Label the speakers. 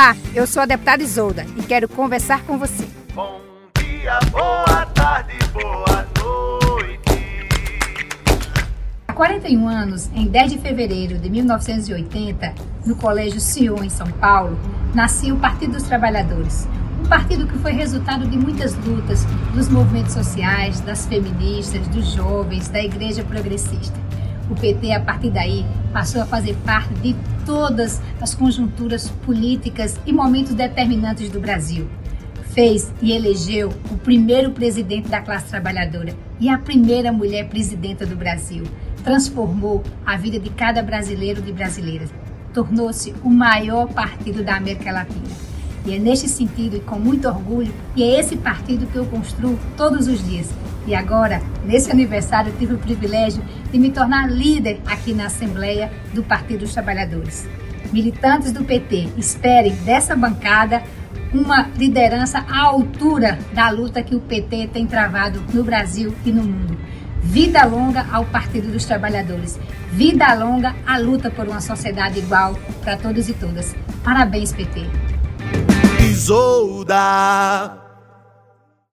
Speaker 1: Olá, eu sou a deputada Isolda e quero conversar com você.
Speaker 2: Bom dia, boa tarde, boa noite.
Speaker 1: Há 41 anos, em 10 de fevereiro de 1980, no Colégio Sion, em São Paulo, nascia o Partido dos Trabalhadores. Um partido que foi resultado de muitas lutas dos movimentos sociais, das feministas, dos jovens, da igreja progressista. O PT, a partir daí, passou a fazer parte de todas as conjunturas políticas e momentos determinantes do Brasil. Fez e elegeu o primeiro presidente da classe trabalhadora e a primeira mulher presidenta do Brasil. Transformou a vida de cada brasileiro e brasileira. Tornou-se o maior partido da América Latina. E é neste sentido e com muito orgulho que é esse partido que eu construo todos os dias. E agora, nesse aniversário, tive o privilégio de me tornar líder aqui na Assembleia do Partido dos Trabalhadores. Militantes do PT, esperem dessa bancada uma liderança à altura da luta que o PT tem travado no Brasil e no mundo. Vida longa ao Partido dos Trabalhadores. Vida longa à luta por uma sociedade igual para todos e todas. Parabéns, PT.
Speaker 2: Isolda.